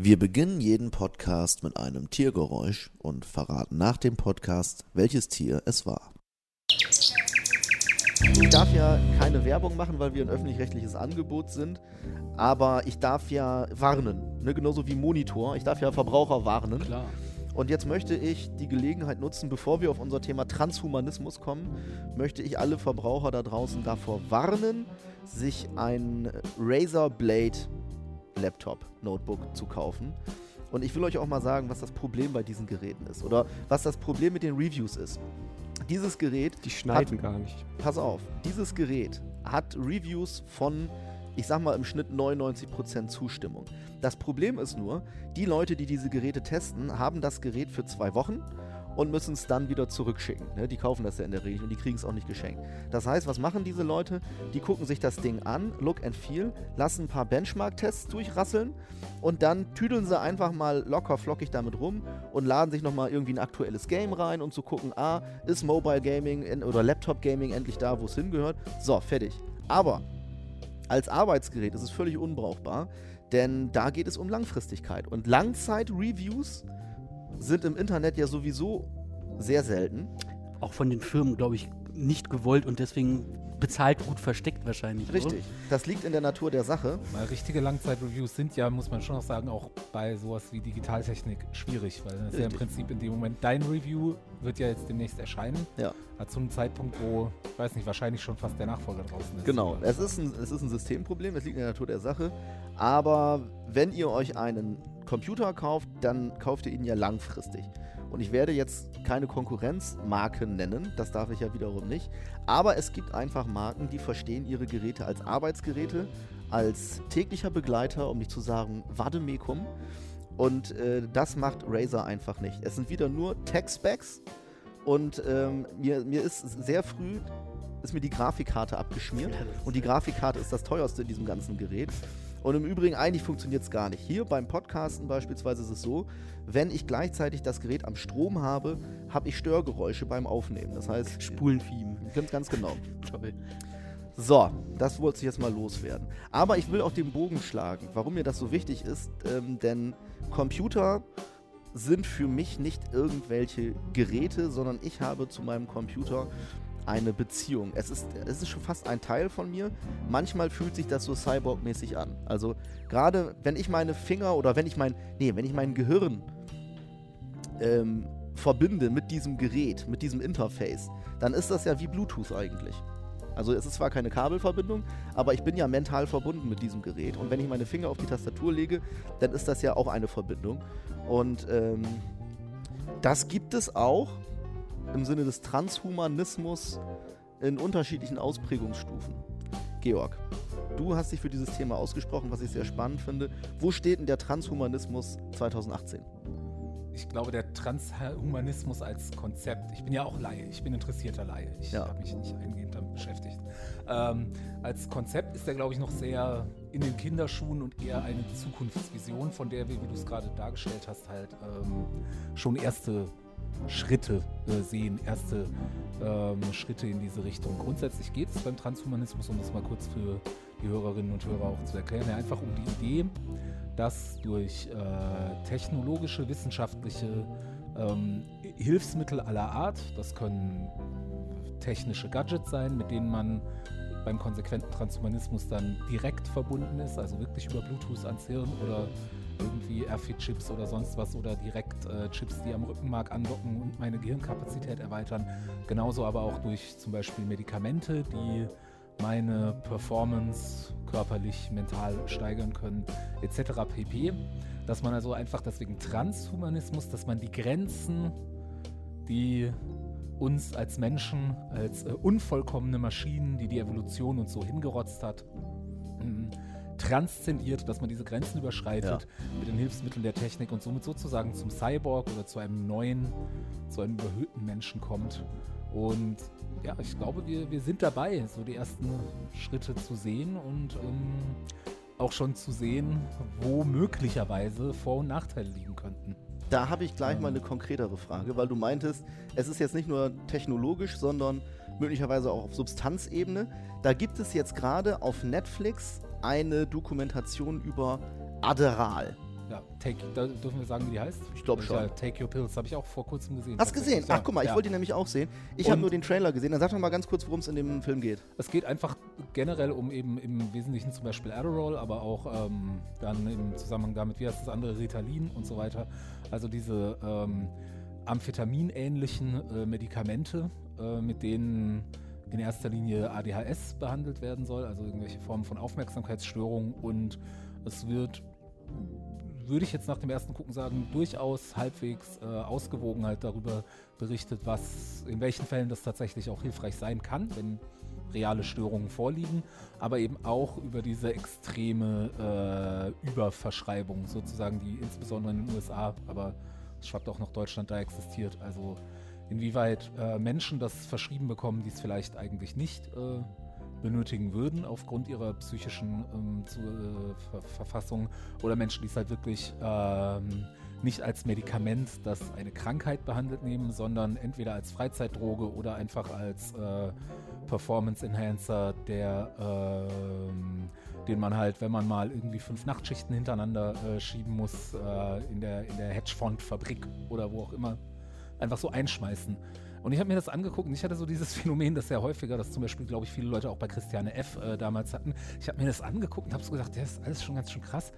Wir beginnen jeden Podcast mit einem Tiergeräusch und verraten nach dem Podcast, welches Tier es war. Ich darf ja keine Werbung machen, weil wir ein öffentlich-rechtliches Angebot sind. Aber ich darf ja warnen. Ne? Genauso wie Monitor. Ich darf ja Verbraucher warnen. Klar. Und jetzt möchte ich die Gelegenheit nutzen, bevor wir auf unser Thema Transhumanismus kommen, möchte ich alle Verbraucher da draußen davor warnen, sich ein Razer Blade Laptop, Notebook zu kaufen. Und ich will euch auch mal sagen, was das Problem bei diesen Geräten ist oder was das Problem mit den Reviews ist. Dieses Gerät, Die schneiden gar nicht. pass auf, dieses Gerät hat Reviews von, ich sag mal im Schnitt 99% Zustimmung. Das Problem ist nur, die Leute, die diese Geräte testen, haben das Gerät für zwei Wochen und müssen es dann wieder zurückschicken. Ne? Die kaufen das ja in der Regel und die kriegen es auch nicht geschenkt. Das heißt, was machen diese Leute? Die gucken sich das Ding an, look and feel, lassen ein paar Benchmark-Tests durchrasseln und dann tüdeln sie einfach mal locker flockig damit rum und laden sich nochmal irgendwie ein aktuelles Game rein und zu gucken, ah, ist Mobile Gaming in, oder Laptop Gaming endlich da, wo es hingehört? So, fertig. Aber als Arbeitsgerät ist es völlig unbrauchbar, denn da geht es um Langfristigkeit. Und Langzeit-Reviews sind im Internet ja sowieso sehr selten. Auch von den Firmen, glaube ich, nicht gewollt und deswegen bezahlt gut versteckt wahrscheinlich. Richtig. Das liegt in der Natur der Sache. Weil richtige Langzeit-Reviews sind ja, muss man schon noch sagen, auch bei sowas wie Digitaltechnik schwierig, weil das ist ja im. Prinzip in dem Moment, dein Review wird ja jetzt demnächst erscheinen. Ja. Zu einem Zeitpunkt, wo, ich weiß nicht, wahrscheinlich schon fast der Nachfolger draußen ist. Genau, Oder- es ist, ein, es ist ein Systemproblem, es liegt in der Natur der Sache. Aber wenn ihr euch einen Computer kauft, dann kauft ihr ihn ja langfristig. Und ich werde jetzt keine Konkurrenzmarken nennen, das darf ich ja wiederum nicht. Aber es gibt einfach Marken, die verstehen ihre Geräte als Arbeitsgeräte, als täglicher Begleiter, um nicht zu sagen Vademekum. Und äh, das macht Razer einfach nicht. Es sind wieder nur Tech-Specs und ähm, mir, mir ist sehr früh ist mir die Grafikkarte abgeschmiert. Und die Grafikkarte ist das teuerste in diesem ganzen Gerät. Und im Übrigen, eigentlich funktioniert es gar nicht. Hier beim Podcasten beispielsweise ist es so, wenn ich gleichzeitig das Gerät am Strom habe, habe ich Störgeräusche beim Aufnehmen. Das heißt, Spulenfiemen. ganz, ganz genau. Toll. So, das wollte ich jetzt mal loswerden. Aber ich will auch den Bogen schlagen, warum mir das so wichtig ist, ähm, denn Computer sind für mich nicht irgendwelche Geräte, sondern ich habe zu meinem Computer eine Beziehung. Es ist, es ist schon fast ein Teil von mir. Manchmal fühlt sich das so Cyborg-mäßig an. Also gerade wenn ich meine Finger oder wenn ich mein, nee, wenn ich mein Gehirn ähm, verbinde mit diesem Gerät, mit diesem Interface, dann ist das ja wie Bluetooth eigentlich. Also es ist zwar keine Kabelverbindung, aber ich bin ja mental verbunden mit diesem Gerät. Und wenn ich meine Finger auf die Tastatur lege, dann ist das ja auch eine Verbindung. Und ähm, das gibt es auch im Sinne des Transhumanismus in unterschiedlichen Ausprägungsstufen. Georg, du hast dich für dieses Thema ausgesprochen, was ich sehr spannend finde. Wo steht denn der Transhumanismus 2018? Ich glaube, der Transhumanismus als Konzept, ich bin ja auch Laie, ich bin interessierter Laie, ich Ja. habe mich nicht eingehend damit beschäftigt. Ähm, als Konzept ist er, glaube ich, noch sehr in den Kinderschuhen und eher eine Zukunftsvision, von der wir, wie du es gerade dargestellt hast, halt ähm, schon erste Schritte äh, sehen, erste ähm, Schritte in diese Richtung. Grundsätzlich geht es beim Transhumanismus, um das mal kurz für die Hörerinnen und Hörer auch zu erklären, ja einfach um die Idee, dass durch äh, technologische, wissenschaftliche ähm, Hilfsmittel aller Art, das können technische Gadgets sein, mit denen man beim konsequenten Transhumanismus dann direkt verbunden ist, also wirklich über Bluetooth ans Hirn oder irgendwie RFID-Chips oder sonst was oder direkt äh, Chips, die am Rückenmark andocken und meine Gehirnkapazität erweitern. Genauso aber auch durch zum Beispiel Medikamente, die meine Performance körperlich, mental steigern können, etc. pp. Dass man also einfach deswegen Transhumanismus, dass man die Grenzen, die uns als Menschen, als äh, unvollkommene Maschinen, die die Evolution uns so hingerotzt hat, mm, transzendiert, dass man diese Grenzen überschreitet mit den Hilfsmitteln der Technik und somit sozusagen zum Cyborg oder zu einem neuen, zu einem überhöhten Menschen kommt. Und ja, ich glaube, wir, wir sind dabei, so die ersten Schritte zu sehen und ähm, auch schon zu sehen, wo möglicherweise Vor- und Nachteile liegen könnten. Da habe ich gleich mal eine konkretere Frage, weil du meintest, es ist jetzt nicht nur technologisch, sondern möglicherweise auch auf Substanzebene. Da gibt es jetzt gerade auf Netflix eine Dokumentation über Adderall. Ja, take, da dürfen wir sagen, wie die heißt? Ich glaub schon. Ja, take Your Pills habe ich auch vor kurzem gesehen. Hast du gesehen? Ach, guck mal, ich Ja. wollte ihn nämlich auch sehen. Ich habe nur den Trailer gesehen. Dann sag doch mal ganz kurz, worum es in dem Film geht. Es geht einfach generell um eben im Wesentlichen zum Beispiel Adderall, aber auch ähm, dann im Zusammenhang damit, wie heißt das andere, Ritalin und so weiter. Also diese ähm, Amphetamin-ähnlichen äh, Medikamente, äh, mit denen in erster Linie ADHS behandelt werden soll, also irgendwelche Formen von Aufmerksamkeitsstörungen und es wird würde ich jetzt nach dem ersten Gucken sagen, durchaus halbwegs äh, ausgewogen halt darüber berichtet, was in welchen Fällen das tatsächlich auch hilfreich sein kann, wenn reale Störungen vorliegen, aber eben auch über diese extreme äh, Überverschreibung sozusagen, die insbesondere in den USA, aber es schwappt auch nach Deutschland, da existiert. Also inwieweit äh, Menschen das verschrieben bekommen, die es vielleicht eigentlich nicht äh, benötigen würden aufgrund ihrer psychischen ähm, zu, äh, Ver Verfassung oder Menschen, die es halt wirklich ähm, nicht als Medikament, das eine Krankheit behandelt nehmen, sondern entweder als Freizeitdroge oder einfach als äh, Performance Enhancer, der ähm, den man halt, wenn man mal irgendwie fünf Nachtschichten hintereinander äh, schieben muss, äh, in der, in der Hedgefondsfabrik oder wo auch immer, einfach so einschmeißen. Und ich habe mir das angeguckt und ich hatte so dieses Phänomen, das ja häufiger, das zum Beispiel, glaube ich, viele Leute auch bei Christiane F. Äh, damals hatten. Ich habe mir das angeguckt und habe so gesagt, das ist alles schon ganz schön krass.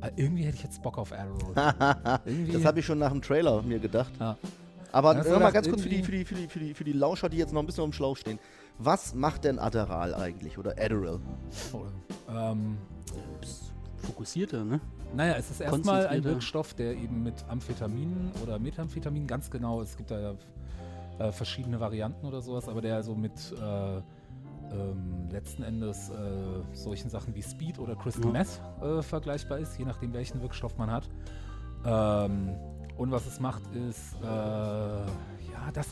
Aber irgendwie hätte ich jetzt Bock auf Adderall. irgendwie, Das habe ich schon nach dem Trailer mir gedacht. ja. Aber Hast du hör mal gedacht, ganz kurz für die, für, die, für, die, für, die, für die Lauscher, die jetzt noch ein bisschen am Schlauch stehen. Was macht denn Adderall eigentlich oder Adderall? ähm, Fokussierter, ne? Naja, es ist erstmal ein. Wirkstoff, der eben mit Amphetaminen oder Methamphetamin, ganz genau, es gibt da ja äh, verschiedene Varianten oder sowas, aber der also mit äh, ähm, letzten Endes äh, solchen Sachen wie Speed oder Crystal. Meth äh, vergleichbar ist, je nachdem welchen Wirkstoff man hat. Ähm, und was es macht, ist, äh, ja, das.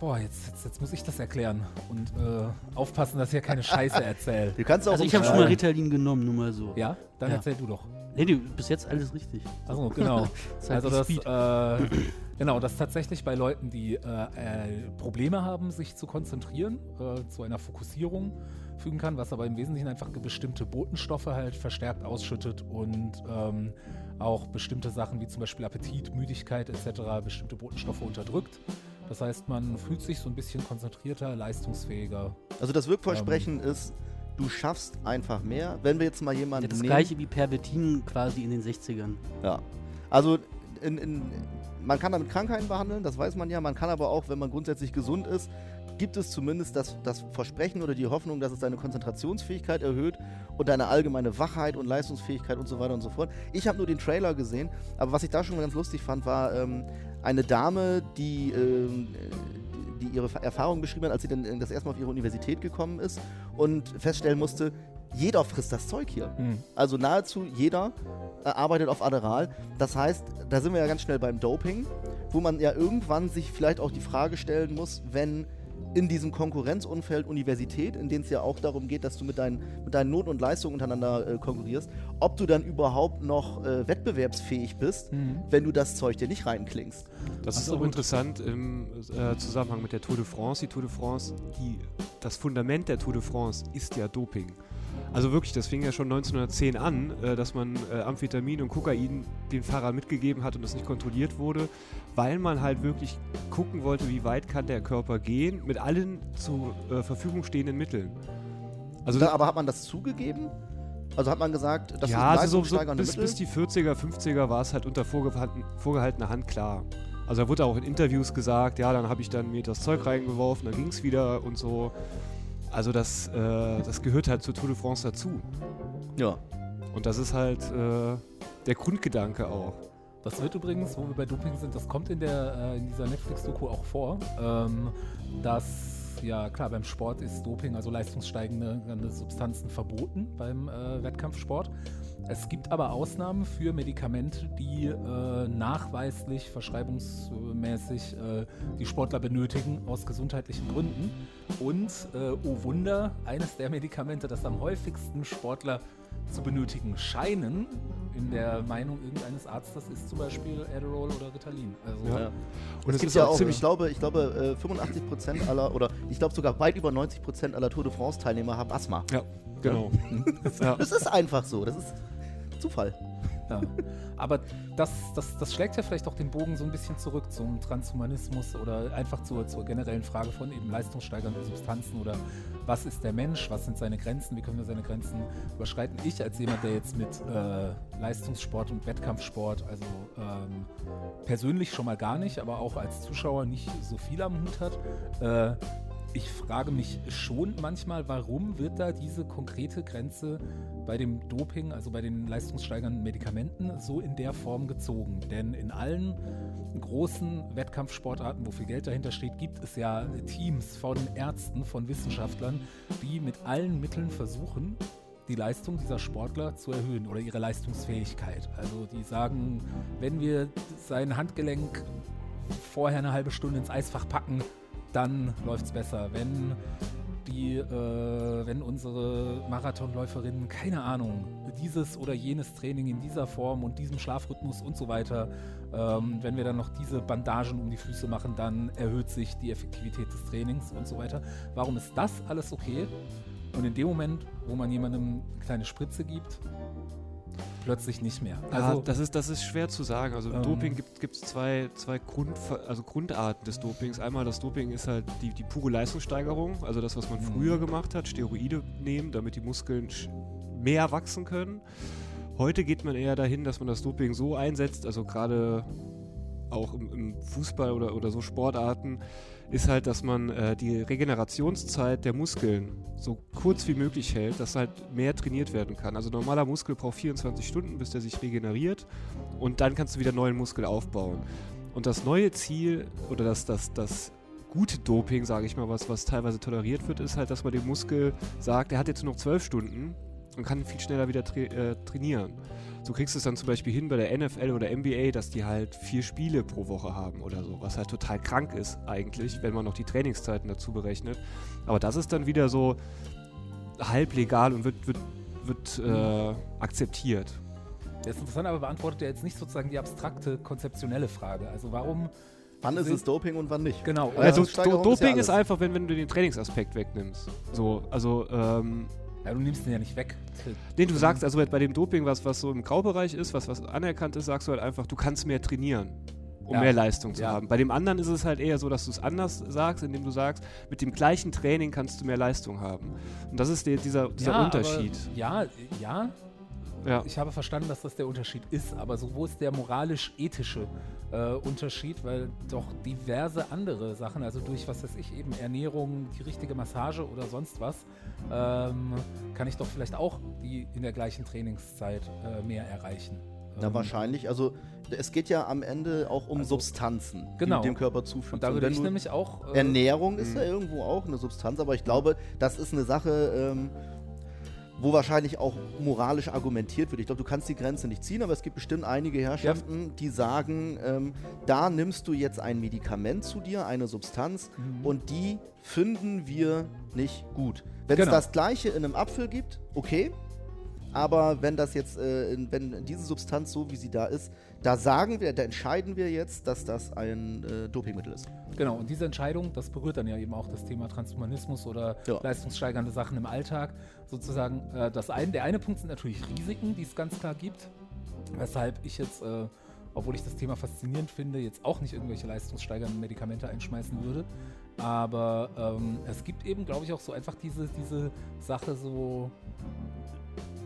Boah, jetzt, jetzt, jetzt muss ich das erklären und äh, aufpassen, dass ich hier keine Scheiße erzähle. Du kannst auch Also ich habe schon mal. Ritalin genommen, nur mal so. Ja? Dann Ja. erzähl du doch. Nee, du, bis jetzt alles richtig. Also genau. halt also das, Speed. äh, genau, das tatsächlich bei Leuten, die äh, äh, Probleme haben, sich zu konzentrieren, äh, zu einer Fokussierung fügen kann, was aber im Wesentlichen einfach bestimmte Botenstoffe halt verstärkt ausschüttet und ähm, auch bestimmte Sachen wie zum Beispiel Appetit, Müdigkeit etc. bestimmte Botenstoffe unterdrückt. Das heißt, man fühlt sich so ein bisschen konzentrierter, leistungsfähiger. Also das Wirkversprechen ist, du schaffst einfach mehr. Wenn wir jetzt mal jemanden das nehmen, gleiche wie Pervertin quasi in den 60ern. Ja. Also in, in, man kann damit Krankheiten behandeln, das weiß man ja. Man kann aber auch, wenn man grundsätzlich gesund ist, gibt es zumindest das, das Versprechen oder die Hoffnung, dass es deine Konzentrationsfähigkeit erhöht und deine allgemeine Wachheit und Leistungsfähigkeit und so weiter und so fort. Ich habe nur den Trailer gesehen, aber was ich da schon ganz lustig fand, war ähm, eine Dame, die, ähm, die ihre Erfahrung beschrieben hat, als sie dann äh, das erste Mal auf ihre Universität gekommen ist und feststellen musste, jeder frisst das Zeug hier. Also nahezu jeder äh, arbeitet auf Adderall. Das heißt, da sind wir ja ganz schnell beim Doping, wo man ja irgendwann sich vielleicht auch die Frage stellen muss, wenn in diesem Konkurrenzumfeld Universität, in dem es ja auch darum geht, dass du mit deinen, mit deinen Noten und Leistungen untereinander äh, konkurrierst, ob du dann überhaupt noch äh, wettbewerbsfähig bist, wenn du das Zeug dir nicht reinklingst. Das Ach ist auch gut. interessant im äh, Zusammenhang mit der Tour de France. Die Tour de France, die, das Fundament der Tour de France ist ja Doping. Also wirklich, das fing ja schon 1910 an, äh, dass man äh, Amphetamin und Kokain den Fahrern mitgegeben hat und das nicht kontrolliert wurde, weil man halt wirklich gucken wollte, wie weit kann der Körper gehen mit allen zur äh, Verfügung stehenden Mitteln. Also da, aber hat man das zugegeben? Also hat man gesagt, das ja, ist also so, so bis, bis die 40er, 50er war es halt unter vorgehalten, vorgehaltener Hand klar. Also da wurde auch in Interviews gesagt, ja, dann habe ich dann mir das Zeug reingeworfen, dann ging es wieder und so. Also das, äh, das gehört halt zur Tour de France dazu. ja. Und das ist halt äh, der Grundgedanke auch. Das wird übrigens, wo wir bei Doping sind, das kommt in, der, äh, in dieser Netflix-Doku auch vor, ähm, dass, ja klar, beim Sport ist Doping, also leistungssteigende Substanzen verboten beim äh, Wettkampfsport. Es gibt aber Ausnahmen für Medikamente, die äh, nachweislich, verschreibungsmäßig äh, die Sportler benötigen aus gesundheitlichen Gründen. Und, äh, oh Wunder, eines der Medikamente, das am häufigsten Sportler zu benötigen scheinen, in der Meinung irgendeines Arztes, ist zum Beispiel Adderall oder Ritalin. Also, Ja. Ja. Und es gibt ja auch, ich glaube, ich glaube äh, 85% aller, oder ich glaube sogar weit über 90% aller Tour de France-Teilnehmer haben Asthma. Ja, genau. ja. Das ist einfach so, das ist Zufall. Ja. Aber das, das, das schlägt ja vielleicht auch den Bogen so ein bisschen zurück zum Transhumanismus oder einfach zur, zur generellen Frage von eben leistungssteigernden Substanzen oder was ist der Mensch, was sind seine Grenzen, wie können wir seine Grenzen überschreiten. Ich als jemand, der jetzt mit äh, Leistungssport und Wettkampfsport, also ähm, persönlich schon mal gar nicht, aber auch als Zuschauer nicht so viel am Hut hat, äh, ich frage mich schon manchmal, warum wird da diese konkrete Grenze bei dem Doping, also bei den leistungssteigernden Medikamenten, so in der Form gezogen? Denn in allen großen Wettkampfsportarten, wo viel Geld dahinter steht, gibt es ja Teams von Ärzten, von Wissenschaftlern, die mit allen Mitteln versuchen, die Leistung dieser Sportler zu erhöhen oder ihre Leistungsfähigkeit. Also die sagen, wenn wir sein Handgelenk vorher eine halbe Stunde ins Eisfach packen, dann läuft es besser. Wenn die, äh, wenn unsere Marathonläuferinnen, keine Ahnung, dieses oder jenes Training in dieser Form und diesem Schlafrhythmus und so weiter, ähm, wenn wir dann noch diese Bandagen um die Füße machen, dann erhöht sich die Effektivität des Trainings und so weiter. Warum ist das alles okay? Und in dem Moment, wo man jemandem eine kleine Spritze gibt, plötzlich nicht mehr. Also, ja, das, ist, das ist schwer zu sagen. Also ähm, Doping gibt es zwei, zwei Grund, also Grundarten des Dopings. Einmal das Doping ist halt die, die pure Leistungssteigerung, also das, was man mhm. früher gemacht hat, Steroide nehmen, damit die Muskeln mehr wachsen können. Heute geht man eher dahin, dass man das Doping so einsetzt, also gerade auch im, im Fußball oder, oder so Sportarten, ist halt, dass man äh, die Regenerationszeit der Muskeln so kurz wie möglich hält, dass halt mehr trainiert werden kann. Also normaler Muskel braucht 24 Stunden, bis der sich regeneriert und dann kannst du wieder neuen Muskel aufbauen. Und das neue Ziel oder das, das, das gute Doping, sage ich mal, was, was teilweise toleriert wird, ist halt, dass man dem Muskel sagt, er hat jetzt nur noch 12 Stunden und kann viel schneller wieder tra äh, trainieren. So kriegst du es dann zum Beispiel hin bei der NFL oder NBA, dass die halt vier Spiele pro Woche haben oder so, was halt total krank ist eigentlich, wenn man noch die Trainingszeiten dazu berechnet. Aber das ist dann wieder so halb legal und wird, wird, wird äh, akzeptiert. Das ist interessant, aber beantwortet ja jetzt nicht sozusagen die abstrakte, konzeptionelle Frage. Also warum Wann ist es Doping und wann nicht? Genau. Also, Doping ist, ja ist, einfach, wenn, wenn du den Trainingsaspekt wegnimmst. So, also ähm, ja, du nimmst den ja nicht weg. Nee, du sagst also bei dem Doping, was, was so im Graubereich ist, was, was anerkannt ist, sagst du halt einfach, du kannst mehr trainieren, um ja. mehr Leistung zu ja. haben. Bei dem anderen ist es halt eher so, dass du es anders sagst, indem du sagst, mit dem gleichen Training kannst du mehr Leistung haben. Und das ist der, dieser, dieser ja, Unterschied. Aber, ja, ja, ja. Ich habe verstanden, dass das der Unterschied ist, aber so wo ist der moralisch-ethische äh, Unterschied? Weil doch diverse andere Sachen, also durch was weiß ich, eben Ernährung, die richtige Massage oder sonst was, ähm, kann ich doch vielleicht auch die in der gleichen Trainingszeit äh, mehr erreichen. Na, ähm, wahrscheinlich. Also, es geht ja am Ende auch um also, Substanzen, genau. die dem Körper zufügen. Und da würde ich nämlich auch. Äh, Ernährung ist ja irgendwo auch eine Substanz, aber ich glaube, das ist eine Sache. Ähm, wo wahrscheinlich auch moralisch argumentiert wird. Ich glaube, du kannst die Grenze nicht ziehen, aber es gibt bestimmt einige Herrschaften, ja. die sagen, ähm, da nimmst du jetzt ein Medikament zu dir, eine Substanz, mhm. und die finden wir nicht gut. Wenn es genau. das gleiche in einem Apfel gibt, okay, aber wenn das jetzt, äh, wenn diese Substanz so wie sie da ist, da sagen wir, da entscheiden wir jetzt, dass das ein äh, Dopingmittel ist. Genau, und diese Entscheidung, das berührt dann ja eben auch das Thema Transhumanismus oder ja. leistungssteigernde Sachen im Alltag. Sozusagen, äh, das ein, der eine Punkt sind natürlich Risiken, die es ganz klar gibt. Weshalb ich jetzt, äh, obwohl ich das Thema faszinierend finde, jetzt auch nicht irgendwelche leistungssteigernden Medikamente einschmeißen würde. Aber ähm, es gibt eben, glaube ich, auch so einfach diese, diese Sache so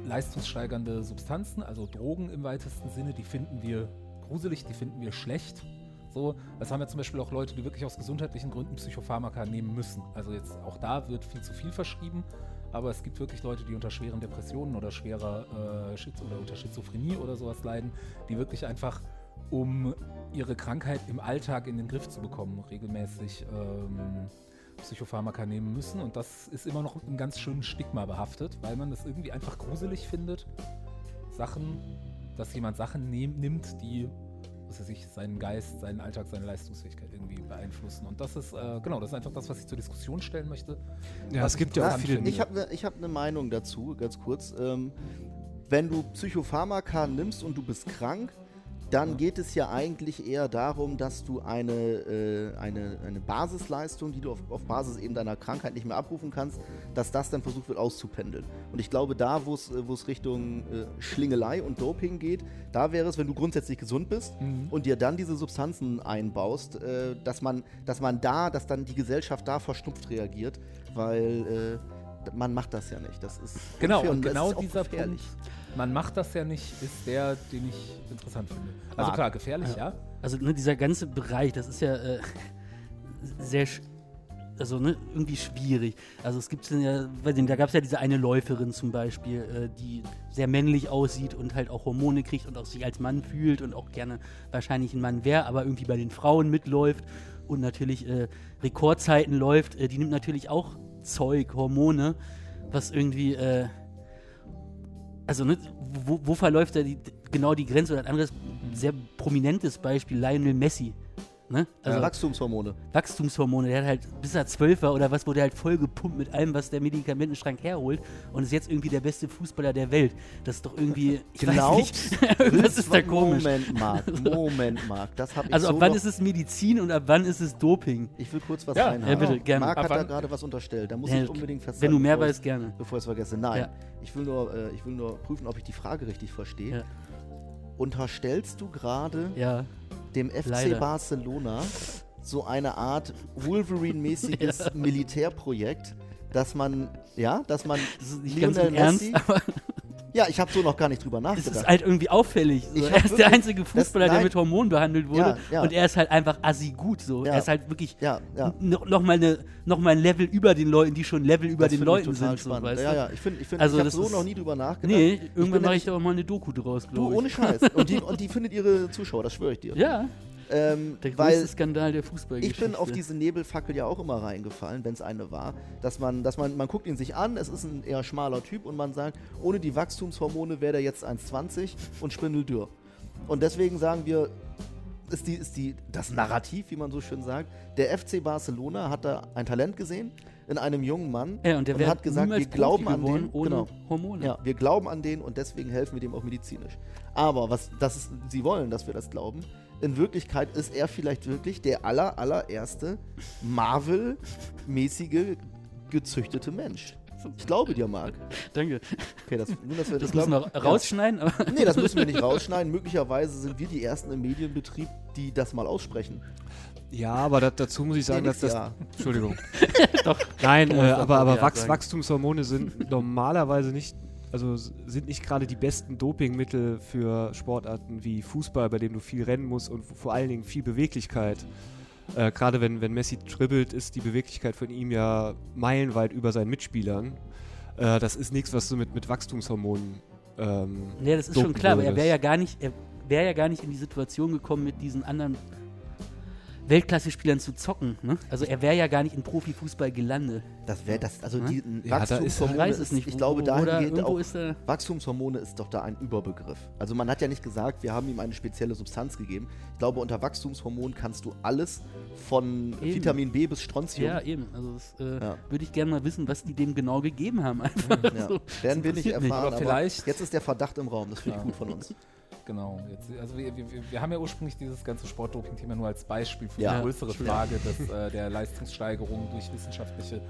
leistungssteigernde Substanzen, also Drogen im weitesten Sinne, die finden wir gruselig, die finden wir schlecht. So, das haben ja zum Beispiel auch Leute, die wirklich aus gesundheitlichen Gründen Psychopharmaka nehmen müssen. Also jetzt auch da wird viel zu viel verschrieben, aber es gibt wirklich Leute, die unter schweren Depressionen oder schwerer äh, Schiz oder unter Schizophrenie oder sowas leiden, die wirklich einfach, um ihre Krankheit im Alltag in den Griff zu bekommen, regelmäßig ähm, Psychopharmaka nehmen müssen. Und das ist immer noch ein ganz schönen Stigma behaftet, weil man das irgendwie einfach gruselig findet. Sachen, dass jemand Sachen nehm, nimmt, die was weiß ich, seinen Geist, seinen Alltag, seine Leistungsfähigkeit irgendwie beeinflussen. Und das ist, äh, genau, das ist einfach das, was ich zur Diskussion stellen möchte. Ja, es gibt ja auch viele. Ich habe eine hab ne Meinung dazu, ganz kurz. Ähm, wenn du Psychopharmaka nimmst und du bist krank, dann geht es ja eigentlich eher darum, dass du eine, äh, eine, eine Basisleistung, die du auf, auf Basis eben deiner Krankheit nicht mehr abrufen kannst, dass das dann versucht wird auszupendeln. Und ich glaube, da, wo es Richtung äh, Schlingelei und Doping geht, da wäre es, wenn du grundsätzlich gesund bist Mhm. und dir dann diese Substanzen einbaust, äh, dass, man, dass man da, dass dann die Gesellschaft da verstupft reagiert, weil äh, man macht das ja nicht. Das ist Genau, und das genau dieser gefährlich. Punkt, man macht das ja nicht, ist der, den ich interessant finde. Also Marc. klar, gefährlich, ja. Also ne, dieser ganze Bereich, das ist ja äh, sehr, also ne, irgendwie schwierig. Also es gibt ja, weiß nicht, da gab es ja diese eine Läuferin zum Beispiel, äh, die sehr männlich aussieht und halt auch Hormone kriegt und auch sich als Mann fühlt und auch gerne wahrscheinlich ein Mann wäre, aber irgendwie bei den Frauen mitläuft und natürlich äh, Rekordzeiten läuft. Äh, die nimmt natürlich auch Zeug, Hormone, was irgendwie äh, also ne, wo, wo verläuft da die, genau die Grenze? Oder ein anderes sehr prominentes Beispiel, Lionel Messi. Ne? Also Wachstumshormone. Wachstumshormone, der hat halt, bis er zwölf war oder was, wurde er halt voll gepumpt mit allem, was der Medikamentenschrank herholt und ist jetzt irgendwie der beste Fußballer der Welt. Das ist doch irgendwie, ich Glaubst- weiß nicht, irgendwas ist da komisch. Moment, Marc. Moment, Marc. Das habe ich Also so ab wann ist es Medizin und ab wann ist es Doping? Ich will kurz was Ja, reinhaben. ja, bitte, gerne. Marc Ab hat da gerade was unterstellt. Da muss Ja, ich unbedingt festhalten. Wenn du mehr weißt, gerne. Bevor ich es vergesse. Nein, Ja. ich, will nur, äh, ich will nur prüfen, ob ich die Frage richtig verstehe. Ja. Unterstellst du gerade Ja, dem FC Leider. Barcelona so eine Art Wolverine-mäßiges Militärprojekt, dass man, ja, dass man das Lionel Ernst, Messi, aber ja, ich habe so noch gar nicht drüber nachgedacht. ist halt irgendwie auffällig. So. Er ist der einzige Fußballer, das- der mit Hormonen behandelt wurde Ja, ja. und er ist halt einfach assi gut. So. Er ist halt wirklich ja, ja. no, noch, mal ein Level über den Leuten, die schon Level über Das den Leuten sind. So, weißt ja, ja, ich finde, ich, find, Also ich habe das so noch nie drüber nachgedacht. Nee, irgendwann mache ich da auch mal eine Doku draus, Du, glaube ohne ich. Scheiß. Und die, und die findet ihre Zuschauer, das schwöre ich dir. Ja, Ähm, der weil größte Skandal der Fußballgeschichte. ich bin auf diese Nebelfackel ja auch immer reingefallen, wenn es eine war, dass man, dass man, man guckt ihn sich an, es ist ein eher schmaler Typ und man sagt, ohne die Wachstumshormone wäre der jetzt 1,20 und spindeldürr. Und deswegen sagen wir, ist die, ist die, das Narrativ, wie man so schön sagt, der FC Barcelona hat da ein Talent gesehen in einem jungen Mann ja, und der wäre hat gesagt, wir glauben an den, ohne genau. Hormone. Ja, wir glauben an den und deswegen helfen wir dem auch medizinisch. Aber was das ist, sie wollen, dass wir das glauben. In Wirklichkeit ist er vielleicht wirklich der aller, allererste Marvel-mäßige gezüchtete Mensch. Ich glaube dir, Marc. Danke. Okay, das, nur, dass wir Das ich müssen wir rausschneiden, aber Ja. Nee, das müssen wir nicht rausschneiden. Möglicherweise sind wir die Ersten im Medienbetrieb, die das mal aussprechen. Ja, aber da, dazu muss ich sagen, Nee, dass das. ja. Entschuldigung. Doch. Nein, äh, aber, aber Wachs, sagen. Wachstumshormone sind normalerweise nicht, also sind nicht gerade die besten Dopingmittel für Sportarten wie Fußball, bei dem du viel rennen musst und vor allen Dingen viel Beweglichkeit. Äh, gerade wenn, wenn Messi dribbelt, ist die Beweglichkeit von ihm ja meilenweit über seinen Mitspielern. Äh, das ist nichts, was du mit, mit Wachstumshormonen. Ähm, Nee, das ist schon klar, aber er wäre würdest. ja gar nicht, er wäre ja gar nicht in die Situation gekommen, mit diesen anderen Weltklasse-Spielern zu zocken. Ne? Also er wäre ja gar nicht in Profifußball gelandet. Das wäre das, also die Ja, da ist- Wachstumshormone Ich weiß ist, es nicht. ich glaube, dahingehend auch ist. Wachstumshormone ist doch da ein Überbegriff. Also man hat ja nicht gesagt, wir haben ihm eine spezielle Substanz gegeben. Ich glaube, unter Wachstumshormon kannst du alles von Eben. Vitamin B bis Strontium. Ja, eben. Also das äh, Ja. würde ich gerne mal wissen, was die dem genau gegeben haben. Einfach Ja. so. Werden wir nicht erfahren, Aber aber, vielleicht- jetzt ist der Verdacht im Raum. Das finde ich Ja. gut von uns. Genau. Jetzt, also wir, wir, wir- haben ja ursprünglich dieses ganze Sportdoping-Thema nur als Beispiel für Ja. die größere. Frage des, äh, der Leistungssteigerung durch wissenschaftliche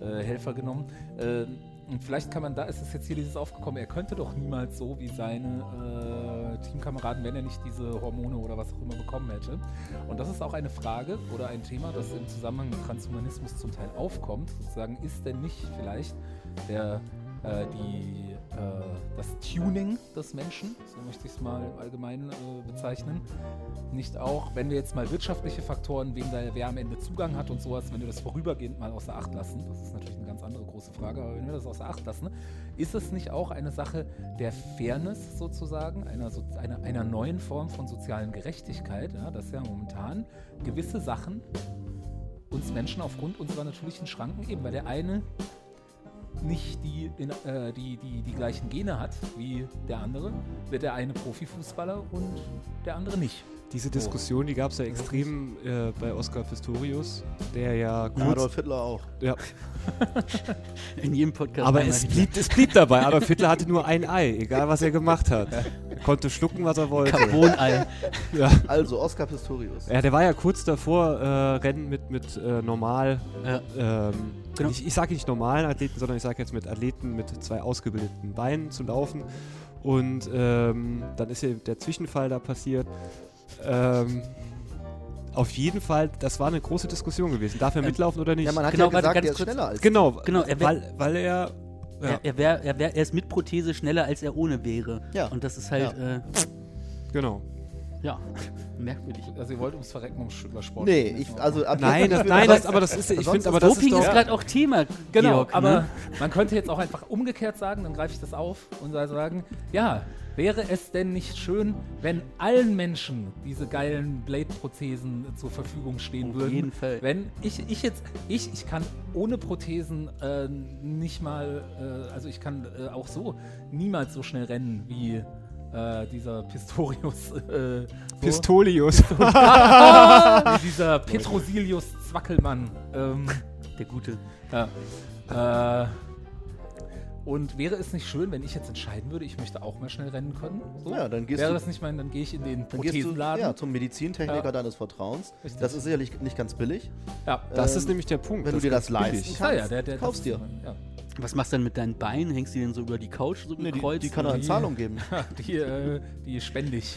äh, Helfer genommen. Ähm, und vielleicht kann man da, ist es jetzt hier dieses aufgekommen, er könnte doch niemals so wie seine äh, Teamkameraden, wenn er nicht diese Hormone oder was auch immer bekommen hätte. Und das ist auch eine Frage oder ein Thema, das im Zusammenhang mit Transhumanismus zum Teil aufkommt. Sozusagen, ist denn nicht vielleicht der, äh, die, äh, das Tuning des Menschen, so möchte ich es mal im Allgemeinen äh, bezeichnen, nicht auch, wenn wir jetzt mal wirtschaftliche Faktoren, wem da wer am Ende Zugang hat und sowas, wenn wir das vorübergehend mal außer Acht lassen, das ist natürlich eine ganz andere große Frage, aber wenn wir das außer Acht lassen, ist es nicht auch eine Sache der Fairness sozusagen, einer, so, einer, einer neuen Form von sozialen Gerechtigkeit, ja, dass ja momentan gewisse Sachen uns Menschen aufgrund unserer natürlichen Schranken eben, weil der eine nicht die, in, äh, die, die, die gleichen Gene hat wie der andere, wird der eine Profifußballer und der andere nicht. Diese Diskussion, die gab es ja extrem äh, bei Oscar Pistorius, der ja kurz. Adolf Hitler auch. Ja, In jedem Podcast. aber es blieb, es blieb dabei. Adolf Hitler hatte nur ein Ei, egal was er gemacht hat. konnte schlucken, was er wollte. Carbonei. ja. Also, Oscar Pistorius. ja, der war ja kurz davor, äh, Rennen mit, mit äh, normal, Ja. ähm, Genau. ich, ich sage nicht normalen Athleten, sondern ich sage jetzt mit Athleten mit zwei ausgebildeten Beinen zu laufen. Und ähm, dann ist ja der Zwischenfall da passiert. Ähm, auf jeden Fall, das war eine große Diskussion gewesen. Darf er Ähm, mitlaufen oder nicht? Ja, man hat Genau, ja gesagt, ganz der ist schneller als genau, Genau, er wär- weil, weil er. Ja. Er, er, wär, er, wär, er ist mit Prothese schneller, als er ohne wäre. Ja. Und das ist halt, äh, Genau. Ja, merkwürdig. Also ihr wollt ums Verrecken um über Sport Nee, ich, ne? also ab Nein, jetzt- das, ich nein das, aber das ist, ich finde, aber das Doping ist ist gerade auch Thema, Genau, Georg, aber ne? man könnte jetzt auch einfach umgekehrt sagen, dann greife ich das auf und sagen, ja, wäre es denn nicht schön, wenn allen Menschen diese geilen Blade-Prothesen zur Verfügung stehen Auf würden? jeden Fall. Wenn ich, ich jetzt, ich, ich kann ohne Prothesen äh, nicht mal, äh, also ich kann äh, auch so niemals so schnell rennen wie äh, dieser Pistorius. Äh, so. Pistolius. wie dieser Petrosilius Zwackelmann. Ähm, Der Gute. ja. Äh, und wäre es nicht schön, wenn ich jetzt entscheiden würde, ich möchte auch mal schnell rennen können? So? Ja, dann gehst wäre du- das nicht mein, dann gehe ich in den Dann gehst du Prothesenladen. ja, zum Medizintechniker Ja. deines Vertrauens. Richtig. Das ist sicherlich nicht ganz billig. Ja. Das Ähm, ist nämlich der Punkt. wenn du dir das leisten kannst. Ja, ja, der, der, kaufst dir. Ja. Was machst du denn mit deinen Beinen? Hängst du die denn so über die Couch, so Nee, die, gekreuzt? die kann er in Die- Zahlung geben. Die, äh, die spende ich.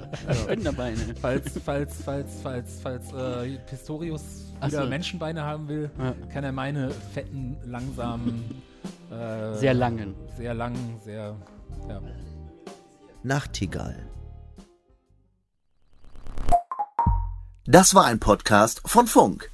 Spenderbeine. falls, falls, falls, falls, falls äh, Pistorius wieder so. Menschenbeine haben will, Ja. kann er meine fetten, langsamen, äh, Sehr langen. sehr langen, sehr, ja. Nachtigall. Das war ein Podcast von Funk.